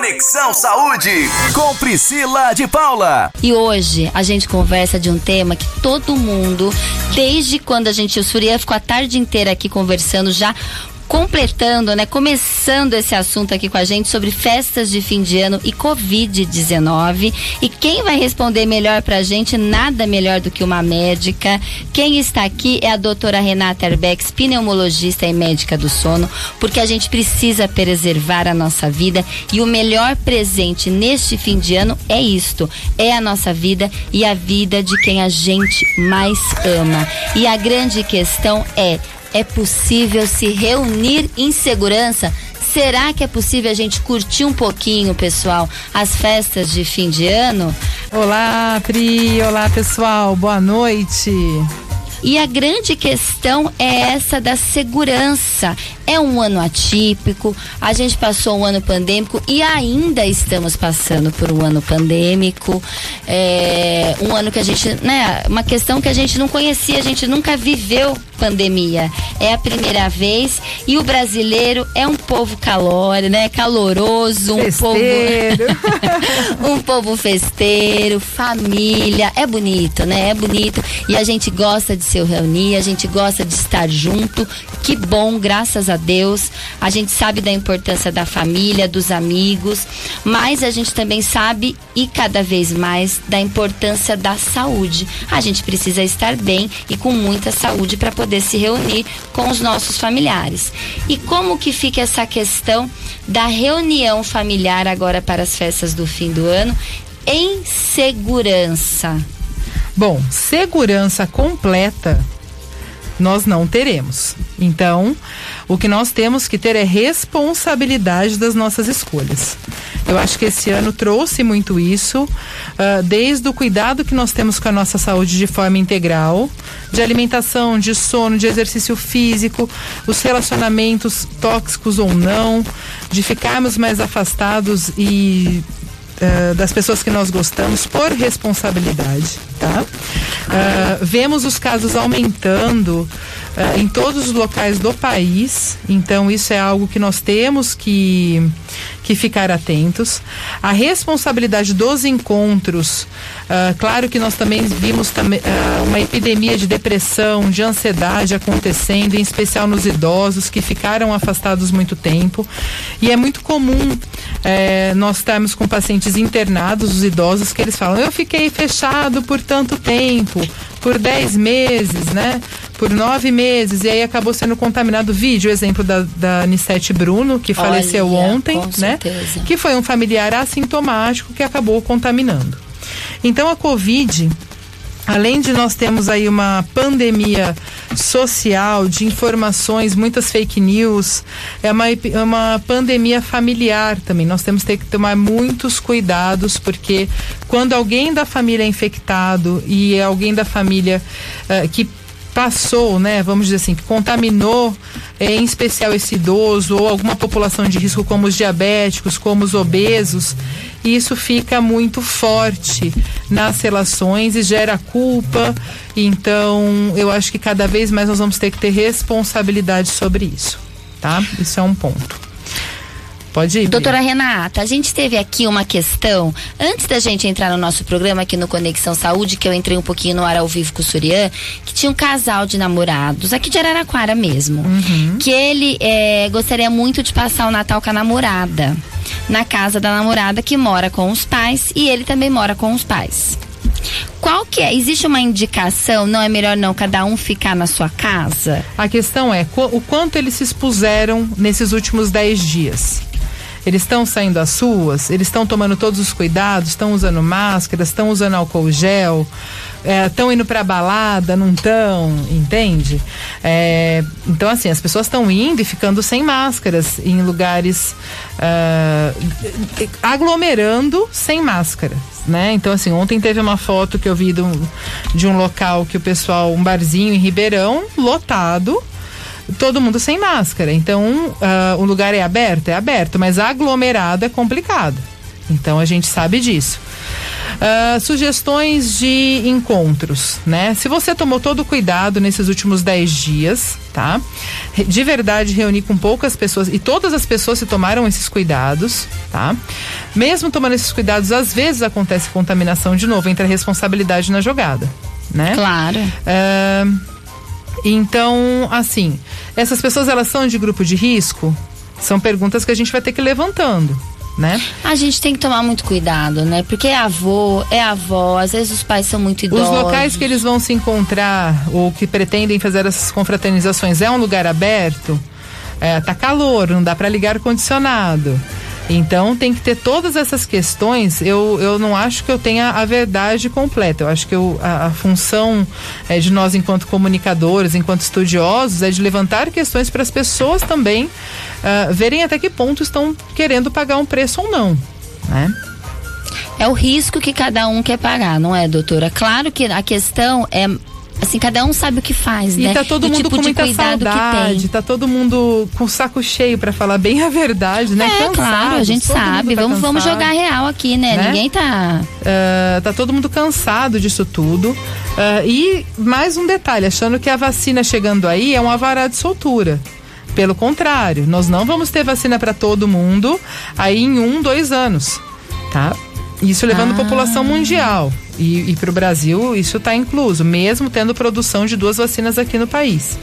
Conexão Saúde com Priscila de Paula. E hoje a gente conversa de um tema que todo mundo, desde quando a gente, o Surya ficou a tarde inteira aqui conversando já completando, né, começando esse assunto aqui com a gente sobre festas de fim de ano e Covid-19. E quem vai responder melhor pra gente, nada melhor do que uma médica. Quem está aqui é a doutora Renata Herbex, pneumologista e médica do sono, porque a gente precisa preservar a nossa vida e o melhor presente neste fim de ano é isto: é a nossa vida e a vida de quem a gente mais ama. E a grande questão é é possível se reunir em segurança? Será que é possível a gente curtir um pouquinho, pessoal, as festas de fim de ano? Olá, Pri. Olá, pessoal. Boa noite. E a grande questão é essa da segurança. É um ano atípico, a gente passou um ano pandêmico e ainda estamos passando por um ano pandêmico. É um ano que a gente, né, uma questão que a gente não conhecia, a gente nunca viveu pandemia. É a primeira vez e o brasileiro é um povo calor, né? Caloroso, um festeiro. povo um povo festeiro, família. É bonito, né? É bonito e a gente gosta de se reunir, a gente gosta de estar junto. Que bom, graças a Deus. A gente sabe da importância da família, dos amigos, mas a gente também sabe e cada vez mais da importância da saúde. A gente precisa estar bem e com muita saúde para poder poder se reunir com os nossos familiares. E como que fica essa questão da reunião familiar agora para as festas do fim do ano em segurança? Bom, segurança completa nós não teremos. Então, o que nós temos que ter é responsabilidade das nossas escolhas. Eu acho que esse ano trouxe muito isso, uh, desde o cuidado que nós temos com a nossa saúde de forma integral, de alimentação, de sono, de exercício físico, os relacionamentos tóxicos ou não, de ficarmos mais afastados e uh, das pessoas que nós gostamos por responsabilidade, tá? Uh, vemos os casos aumentando uh, em todos os locais do país, então isso é algo que nós temos que que ficar atentos. A responsabilidade dos encontros, uh, claro que nós também vimos também, uh, uma epidemia de depressão, de ansiedade acontecendo, em especial nos idosos que ficaram afastados muito tempo. E é muito comum eh, nós estarmos com pacientes internados, os idosos, que eles falam: eu fiquei fechado por tanto tempo, por 10 meses, né? Por nove meses, e aí acabou sendo contaminado. Vídeo, exemplo da, da Anissete Bruno, que Olha, faleceu ontem, né? Certeza. Que foi um familiar assintomático que acabou contaminando. Então a Covid, além de nós termos aí uma pandemia social de informações, muitas fake news, é uma, é uma pandemia familiar também. Nós temos que tomar muitos cuidados, porque quando alguém da família é infectado e é alguém da família uh, que passou, né, vamos dizer assim, que contaminou é, em especial esse idoso ou alguma população de risco como os diabéticos, como os obesos, isso fica muito forte nas relações e gera culpa. Então, eu acho que cada vez mais nós vamos ter que ter responsabilidade sobre isso, tá? Isso é um ponto. Pode ir. Doutora Renata, a gente teve aqui uma questão, antes da gente entrar no nosso programa aqui no Conexão Saúde, que eu entrei um pouquinho no ar ao vivo com o Surian, que tinha um casal de namorados, aqui de Araraquara mesmo, uhum. que ele é, gostaria muito de passar o Natal com a namorada, na casa da namorada que mora com os pais e ele também mora com os pais. Qual que é? Existe uma indicação? Não é melhor não cada um ficar na sua casa? A questão é o quanto eles se expuseram nesses últimos 10 dias. Eles estão saindo às ruas, eles estão tomando todos os cuidados, estão usando máscaras, estão usando álcool gel, estão é, indo para balada, não estão, entende? É, então, assim, as pessoas estão indo e ficando sem máscaras em lugares uh, aglomerando sem máscara. Né? Então, assim, ontem teve uma foto que eu vi de um, de um local que o pessoal, um barzinho em Ribeirão, lotado, todo mundo sem máscara. Então, uh, o lugar é aberto? É aberto, mas aglomerado é complicado. Então a gente sabe disso. Uh, sugestões de encontros, né? Se você tomou todo o cuidado nesses últimos 10 dias, tá? De verdade, reunir com poucas pessoas e todas as pessoas se tomaram esses cuidados, tá? Mesmo tomando esses cuidados, às vezes acontece contaminação de novo, entra a responsabilidade na jogada, né? Claro. Uh, então, assim, essas pessoas elas são de grupo de risco? São perguntas que a gente vai ter que ir levantando né? A gente tem que tomar muito cuidado, né? Porque é avô, é avó, às vezes os pais são muito idosos. Os locais que eles vão se encontrar ou que pretendem fazer essas confraternizações é um lugar aberto? É, tá calor, não dá para ligar o condicionado. Então tem que ter todas essas questões. Eu, eu não acho que eu tenha a verdade completa. Eu acho que eu, a, a função é, de nós, enquanto comunicadores, enquanto estudiosos, é de levantar questões para as pessoas também uh, verem até que ponto estão querendo pagar um preço ou não. Né? É o risco que cada um quer pagar, não é, doutora? Claro que a questão é assim, cada um sabe o que faz, e né? E tá todo mundo tipo com muita saudade, tá todo mundo com o saco cheio para falar bem a verdade, né? É, Cansado, claro, a gente sabe. Tá vamos, vamos jogar real aqui, né? né? Ninguém tá. Uh, tá todo mundo cansado disso tudo. Uh, e mais um detalhe, achando que a vacina chegando aí é um avará de soltura. Pelo contrário, nós não vamos ter vacina para todo mundo aí em um, dois anos, tá? Isso levando ah. população mundial. E, e para o Brasil isso está incluso, mesmo tendo produção de duas vacinas aqui no país.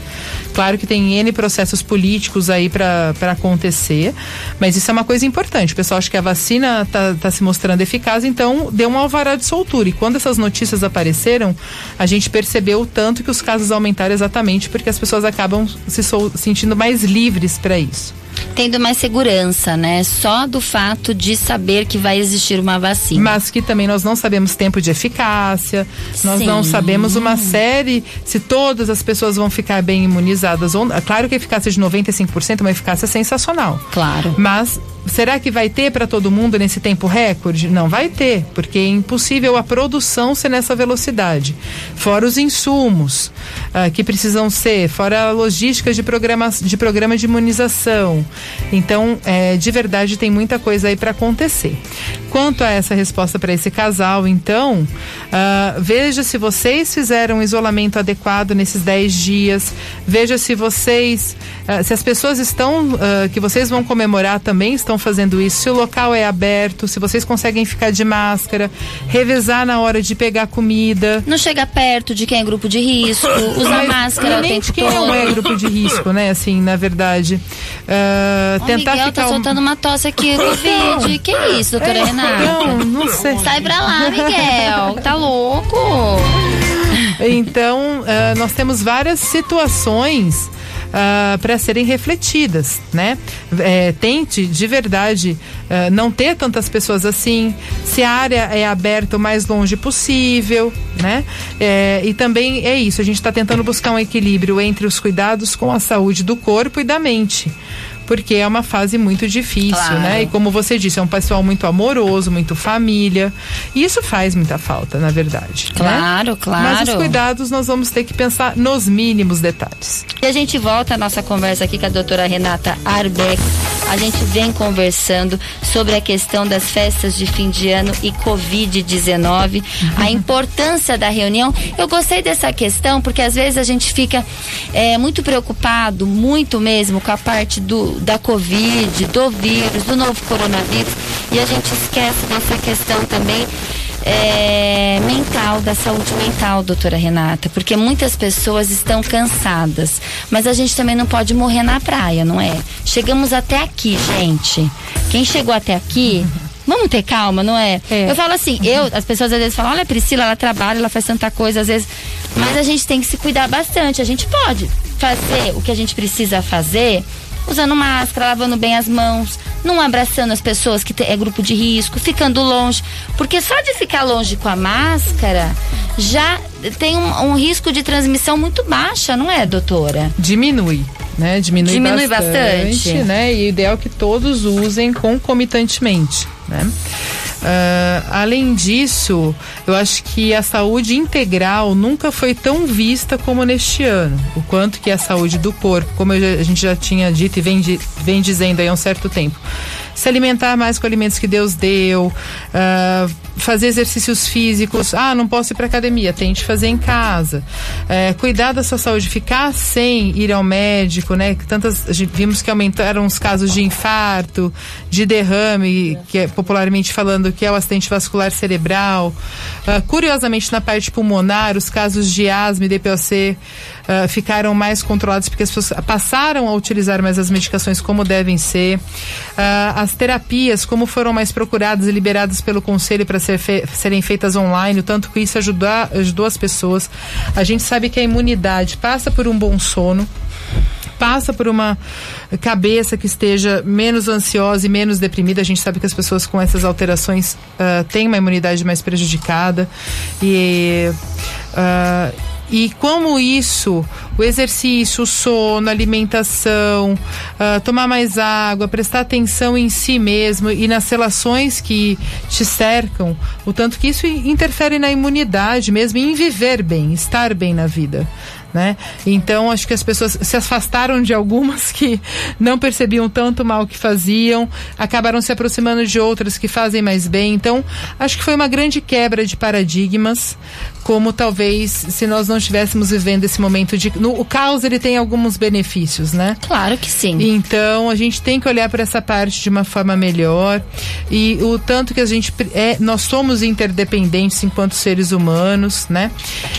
Claro que tem N processos políticos aí para acontecer, mas isso é uma coisa importante. O pessoal acha que a vacina está tá se mostrando eficaz, então deu um alvará de soltura. E quando essas notícias apareceram, a gente percebeu o tanto que os casos aumentaram exatamente porque as pessoas acabam se sentindo mais livres para isso tendo mais segurança, né? Só do fato de saber que vai existir uma vacina. Mas que também nós não sabemos tempo de eficácia, nós Sim. não sabemos uma série se todas as pessoas vão ficar bem imunizadas ou claro que a eficácia de 95% é uma eficácia sensacional. Claro. Mas será que vai ter para todo mundo nesse tempo recorde? Não vai ter, porque é impossível a produção ser nessa velocidade. Fora os insumos uh, que precisam ser, fora a logística de, programa, de programa de imunização. Então, é, de verdade, tem muita coisa aí para acontecer. Quanto a essa resposta para esse casal, então, uh, veja se vocês fizeram um isolamento adequado nesses 10 dias, veja se vocês, uh, se as pessoas estão, que vocês vão comemorar também estão fazendo isso, se o local é aberto, se vocês conseguem ficar de máscara, revezar na hora de pegar comida. Não chega perto de quem é grupo de risco, usa máscara. Nem de quem todo. não é grupo de risco, né? Assim, na verdade. Uh, tentar Miguel, ficar. Tá soltando uma tosse aqui, Covid. que isso, doutora é, Não, não sei. Sai pra lá, Miguel. Tá louco? Então, uh, nós temos várias situações uh, ah, para serem refletidas, né? É, tente de verdade uh, não ter tantas pessoas assim, se a área é aberta o mais longe possível, né? É, e também é isso, a gente está tentando buscar um equilíbrio entre os cuidados com a saúde do corpo e da mente porque é uma fase muito difícil, claro. né? E como você disse, é um pessoal muito amoroso, muito família. E isso faz muita falta, na verdade. Né? Claro, né? claro. Mas os cuidados nós vamos ter que pensar nos mínimos detalhes. E a gente volta a nossa conversa aqui com a doutora Renata Arbeck. A gente vem conversando sobre a questão das festas de fim de ano e Covid-19, uhum. a importância da reunião. Eu gostei dessa questão porque às vezes a gente fica é, muito preocupado, muito mesmo, com a parte do, da Covid, do vírus, do novo coronavírus, e a gente esquece dessa questão também é, mental, da saúde mental, doutora Renata, porque muitas pessoas estão cansadas, mas a gente também não pode morrer na praia, não é? Chegamos até aqui, gente. Quem chegou até aqui Vamos ter calma, não é? é? Eu falo assim, eu, as pessoas às vezes falam, olha, Priscila, ela trabalha, ela faz tanta coisa, às vezes. Mas a gente tem que se cuidar bastante. A gente pode fazer o que a gente precisa fazer usando máscara, lavando bem as mãos, não abraçando as pessoas que é grupo de risco, ficando longe. Porque só de ficar longe com a máscara já tem um, um risco de transmissão muito baixa, não é, doutora? Diminui. Né? Diminui, Diminui bastante, bastante. Né? E o ideal é que todos usem concomitantemente. Né? Uh, além disso, eu acho que a saúde integral nunca foi tão vista como neste ano. O quanto que a saúde do corpo, como a gente já tinha dito e vem, vem dizendo aí há um certo tempo, se alimentar mais com alimentos que Deus deu, uh, fazer exercícios físicos. Ah, não posso ir para academia, tente fazer em casa. Uh, cuidar da sua saúde, ficar sem ir ao médico, né? Tantas vimos que aumentaram os casos de infarto, de derrame, que é popularmente falando que é o acidente vascular cerebral. Uh, curiosamente, na parte pulmonar, os casos de asma e DPOC uh, ficaram mais controlados porque as pessoas passaram a utilizar mais as medicações como devem ser. Uh, as terapias, como foram mais procuradas e liberadas pelo conselho para ser fe serem feitas online, o tanto que isso ajudou, ajudou as pessoas. A gente sabe que a imunidade passa por um bom sono passa por uma cabeça que esteja menos ansiosa e menos deprimida. A gente sabe que as pessoas com essas alterações uh, têm uma imunidade mais prejudicada e uh, e como isso, o exercício, o sono, a alimentação, uh, tomar mais água, prestar atenção em si mesmo e nas relações que te cercam, o tanto que isso interfere na imunidade mesmo, em viver bem, estar bem na vida né? Então acho que as pessoas se afastaram de algumas que não percebiam tanto mal que faziam, acabaram se aproximando de outras que fazem mais bem. Então acho que foi uma grande quebra de paradigmas, como talvez se nós não estivéssemos vivendo esse momento de no, o caos ele tem alguns benefícios, né? Claro que sim. Então a gente tem que olhar para essa parte de uma forma melhor e o tanto que a gente é nós somos interdependentes enquanto seres humanos, né?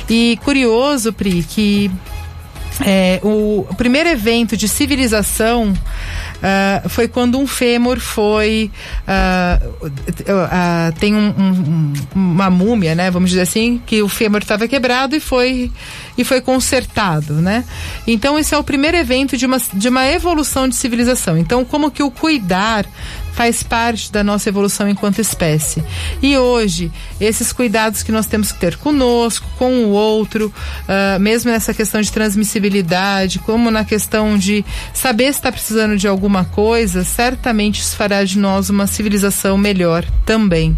E curioso, Pri, que é, o, primeiro evento de civilização Uh, foi quando um fêmur foi uh, uh, tem um, um, uma múmia, né? Vamos dizer assim, que o fêmur estava quebrado e foi e foi consertado, né? Então esse é o primeiro evento de uma, de uma evolução de civilização. Então como que o cuidar faz parte da nossa evolução enquanto espécie. E hoje, esses cuidados que nós temos que ter conosco, com o outro, uh, mesmo nessa questão de transmissibilidade, como na questão de saber se está precisando de alguma coisa, certamente isso fará de nós uma civilização melhor também.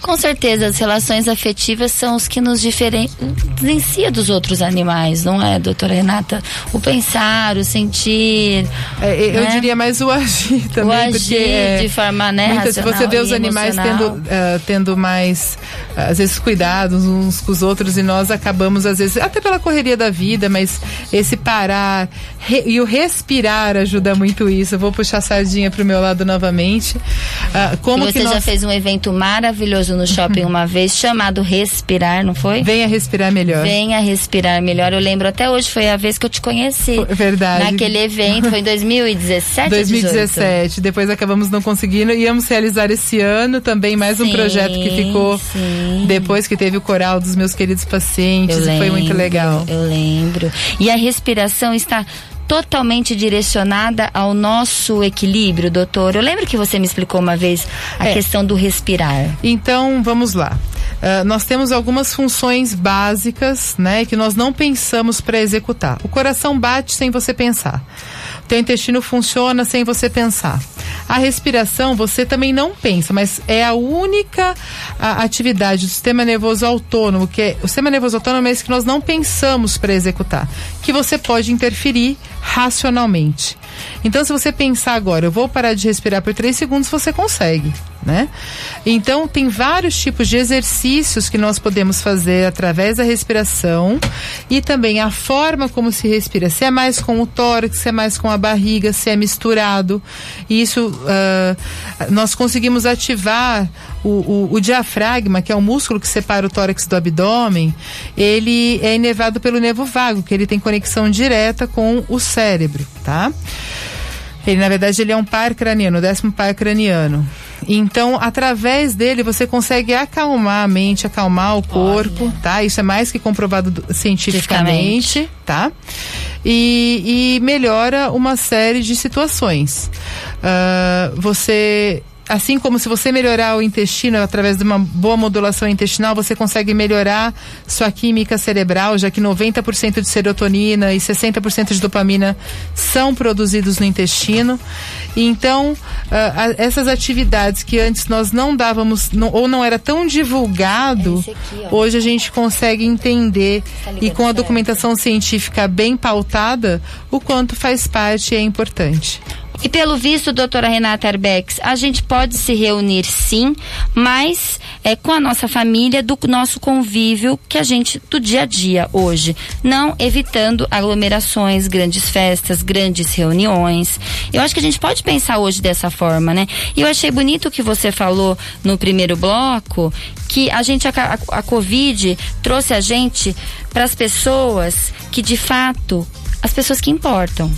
Com certeza, as relações afetivas são os que nos diferenciam dos outros animais, não é, doutora Renata? O pensar, o sentir. É, eu né? diria mais o agir também. O agir é, de forma, né? Muitas, você vê os animais tendo, uh, tendo mais, às vezes, cuidados uns com os outros e nós acabamos, às vezes, até pela correria da vida, mas esse parar re, e o respirar ajuda muito isso. Eu vou puxar a sardinha para o meu lado novamente. Uh, como e você nós... já fez um evento maravilhoso no shopping uma vez chamado Respirar, não foi? Venha respirar melhor. Venha respirar melhor. Eu lembro até hoje, foi a vez que eu te conheci. Verdade. Naquele evento, foi em 2017 2017. 18? Depois acabamos não conseguindo. Íamos realizar esse ano também mais sim, um projeto que ficou sim. Depois que teve o coral dos meus queridos pacientes. E foi muito legal. Eu lembro. E a respiração está totalmente direcionada ao nosso equilíbrio, doutor? Eu lembro que você me explicou uma vez a é. questão do respirar. Então, vamos lá. Uh, nós temos algumas funções básicas, né, que nós não pensamos para executar. O coração bate sem você pensar. Teu intestino funciona sem você pensar. A respiração você também não pensa, mas é a única a, atividade do sistema nervoso autônomo, que é o sistema nervoso autônomo é esse que nós não pensamos para executar, que você pode interferir racionalmente. Então, se você pensar agora, eu vou parar de respirar por três segundos, você consegue, né? Então, tem vários tipos de exercícios que nós podemos fazer através da respiração e também a forma como se respira. Se é mais com o tórax, se é mais com a barriga, se é misturado. Isso, uh, nós conseguimos ativar o, o, o, diafragma, que é o músculo que separa o tórax do abdômen, ele é inervado pelo nervo vago, que ele tem conexão direta com o cérebro, tá? Ele, na verdade, ele é um par craniano, o décimo par craniano. Então, através dele, você consegue acalmar a mente, acalmar o corpo, Olha. tá? Isso é mais que comprovado cientificamente, tá? E, e melhora uma série de situações. Uh, você assim como se você melhorar o intestino através de uma boa modulação intestinal, você consegue melhorar sua química cerebral, já que 90% de serotonina e 60% de dopamina são produzidos no intestino. Então, uh, essas atividades que antes nós não dávamos, não, ou não era tão divulgado, é aqui, hoje a gente consegue entender e com a documentação científica bem pautada, o quanto faz parte e é importante. E pelo visto, doutora Renata Arbex, a gente pode se reunir sim, mas é, com a nossa família, do nosso convívio que a gente, do dia a dia hoje. Não evitando aglomerações, grandes festas, grandes reuniões. Eu acho que a gente pode pensar hoje dessa forma, né? E eu achei bonito o que você falou no primeiro bloco, que a gente, a, a, a Covid trouxe a gente para as pessoas que de fato, as pessoas que importam.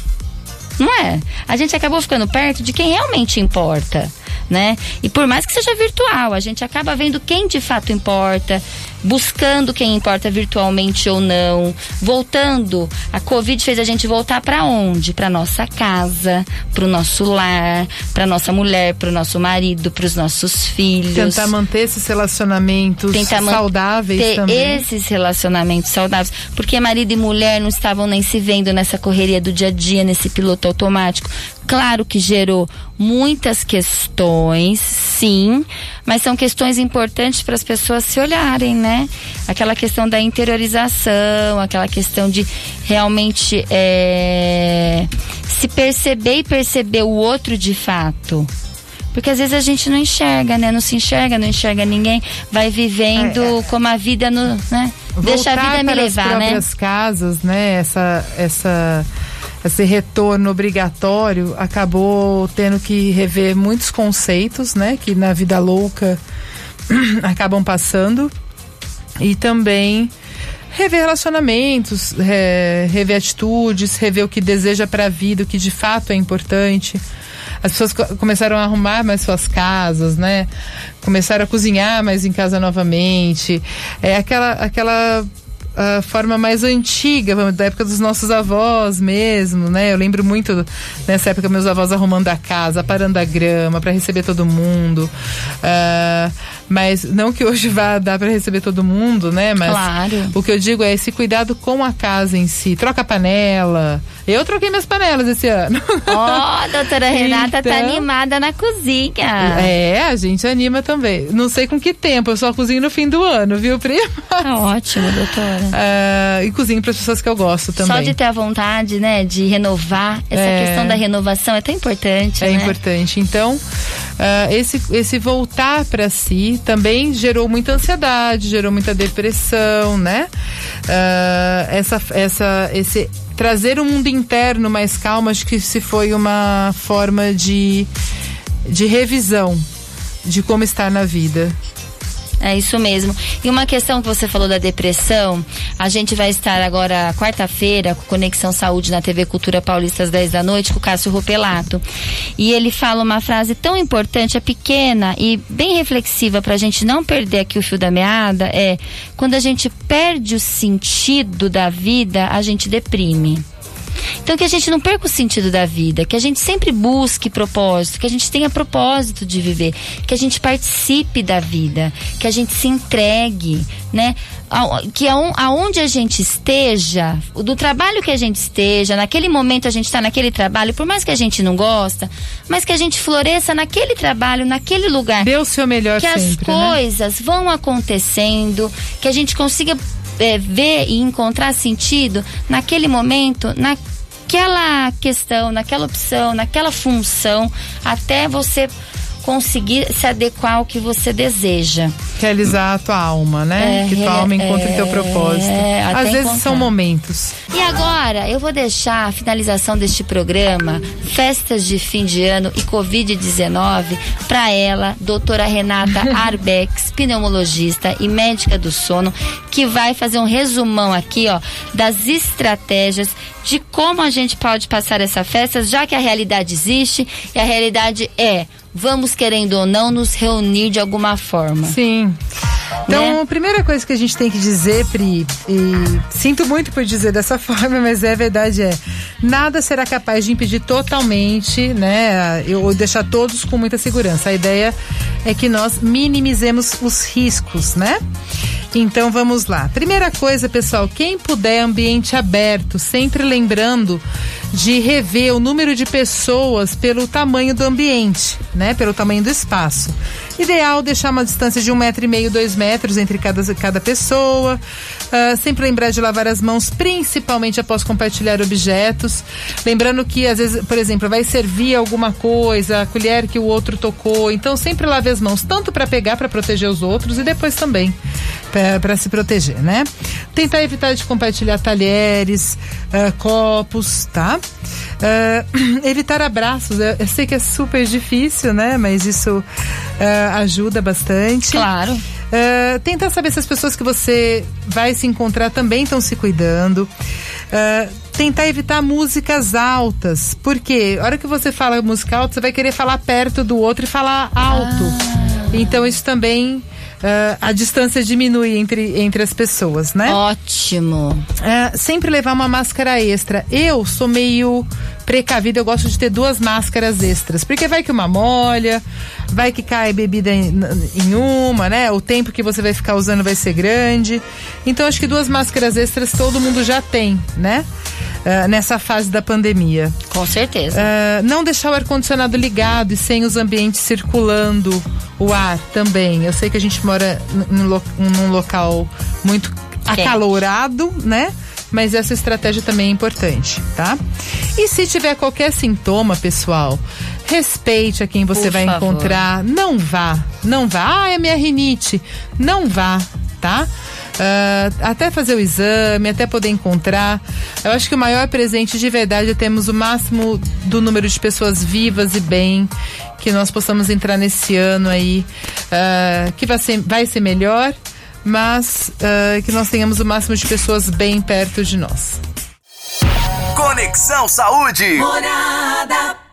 Não é? A gente acabou ficando perto de quem realmente importa, né? E por mais que seja virtual, a gente acaba vendo quem de fato importa, buscando quem importa virtualmente ou não, voltando. A Covid fez a gente voltar para onde? Para nossa casa, para o nosso lar, para nossa mulher, para o nosso marido, para os nossos filhos. Tentar manter esses relacionamentos Tentar saudáveis também. Esses relacionamentos saudáveis, porque marido e mulher não estavam nem se vendo nessa correria do dia a dia, nesse piloto automático. Claro que gerou muitas questões, sim, mas são questões importantes para as pessoas se olharem, né? Aquela questão da interiorização, aquela questão de realmente é, se perceber e perceber o outro de fato. Porque às vezes a gente não enxerga, né? Não se enxerga, não enxerga ninguém, vai vivendo é, é. como a vida no, né? Deixa a vida me levar, as né? próprias casas, né? Essa essa esse retorno obrigatório acabou tendo que rever muitos conceitos, né, que na vida louca acabam passando e também rever relacionamentos, rever atitudes, rever o que deseja para a vida, o que de fato é importante. As pessoas começaram a arrumar mais suas casas, né? Começaram a cozinhar mais em casa novamente. É aquela aquela a forma mais antiga, da época dos nossos avós mesmo, né? Eu lembro muito nessa época meus avós arrumando a casa, parando a grama para receber todo mundo. Uh, mas não que hoje vá dar para receber todo mundo, né? Mas claro. o que eu digo é esse cuidado com a casa em si. Troca a panela. Eu troquei minhas panelas esse ano. Ó, oh, doutora Renata tá então, tá animada na cozinha. É, a gente anima também. Não sei com que tempo, eu só cozinho no fim do ano, viu, prima? Tá ótimo, doutora. Uh, e cozinho para as pessoas que eu gosto também. Só de ter a vontade, né, de renovar. Essa é, questão da renovação é tão importante. É né? importante. Então, uh, esse, esse voltar para si também gerou muita ansiedade, gerou muita depressão, né? Uh, essa, essa, esse trazer o mundo interno mais calmo, acho que se foi uma forma de, de revisão de como estar na vida. É isso mesmo. E uma questão que você falou da depressão, a gente vai estar agora quarta-feira com Conexão Saúde na TV Cultura Paulista às 10 da noite com o Cássio Rupelato. E ele fala uma frase tão importante, é pequena e bem reflexiva para a gente não perder aqui o fio da meada, é quando a gente perde o sentido da vida, a gente deprime. Então que a gente não perca o sentido da vida, que a gente sempre busque propósito, que a gente tenha propósito de viver, que a gente participe da vida, que a gente se entregue, né? Que aonde a gente esteja, do trabalho que a gente esteja, naquele momento a gente está naquele trabalho, por mais que a gente não gosta, mas que a gente floresça naquele trabalho, naquele lugar. Dê o seu melhor Que sempre, as né? coisas né? vão acontecendo, que a gente consiga é, ver e encontrar sentido naquele momento, naquela questão, naquela opção, naquela função, até você conseguir se adequar ao que você deseja. Realizar a tua alma, né? É, que tua alma encontre é, teu propósito. É, Às vezes encontrar. são momentos. E agora, eu vou deixar a finalização deste programa, festas de fim de ano e Covid-19, para ela, doutora Renata Arbex, pneumologista e médica do sono, que vai fazer um resumão aqui, ó, das estratégias de como a gente pode passar essa festa, já que a realidade existe e a realidade é vamos querendo ou não nos reunir de alguma forma. Sim. Então, né? a primeira coisa que a gente tem que dizer, Pri, e sinto muito por dizer dessa forma, mas é verdade é, nada será capaz de impedir totalmente, né, ou deixar todos com muita segurança. A ideia é que nós minimizemos os riscos, né? Então vamos lá. Primeira coisa, pessoal, quem puder ambiente aberto, sempre lembrando de rever o número de pessoas pelo tamanho do ambiente, né? Pelo tamanho do espaço. Ideal deixar uma distância de um metro e meio, dois metros entre cada, cada pessoa. Uh, sempre lembrar de lavar as mãos, principalmente após compartilhar objetos. Lembrando que, às vezes, por exemplo, vai servir alguma coisa, a colher que o outro tocou. Então, sempre lave as mãos, tanto para pegar, para proteger os outros, e depois também para se proteger, né? Tentar evitar de compartilhar talheres, uh, copos, tá? Uh, evitar abraços. Eu, eu, sei que é super difícil, né? Mas isso uh, ajuda bastante. Claro. Uh, tentar saber se as pessoas que você vai se encontrar também estão se cuidando. tentar evitar músicas altas. Porque a hora que você fala música alta, você vai querer falar perto do outro e falar alto. Ah. Então isso também uh, a distância diminui entre, entre as pessoas, né? Ótimo. Uh, sempre levar uma máscara extra. Eu sou meio precavida, eu gosto de ter duas máscaras extras, porque vai que uma molha, vai que cai bebida em, em, uma, né? O tempo que você vai ficar usando vai ser grande. Então acho que duas máscaras extras todo mundo já tem, né? Uh, nessa fase da pandemia. Com certeza. Uh, não deixar o ar-condicionado ligado e sem os ambientes circulando o ar também. Eu sei que a gente mora num, num local muito Quente. acalorado, né? Mas essa estratégia também é importante, tá? E se tiver qualquer sintoma, pessoal, respeite a quem você Por vai favor. encontrar. Não vá, não vá. Ah, é minha rinite. Não vá, tá? Uh, até fazer o exame, até poder encontrar. Eu acho que o maior presente de verdade é termos o máximo do número de pessoas vivas e bem, que nós possamos entrar nesse ano aí, uh, que vai ser, vai ser melhor, mas uh, que nós tenhamos o máximo de pessoas bem perto de nós. Conexão Saúde. Morada.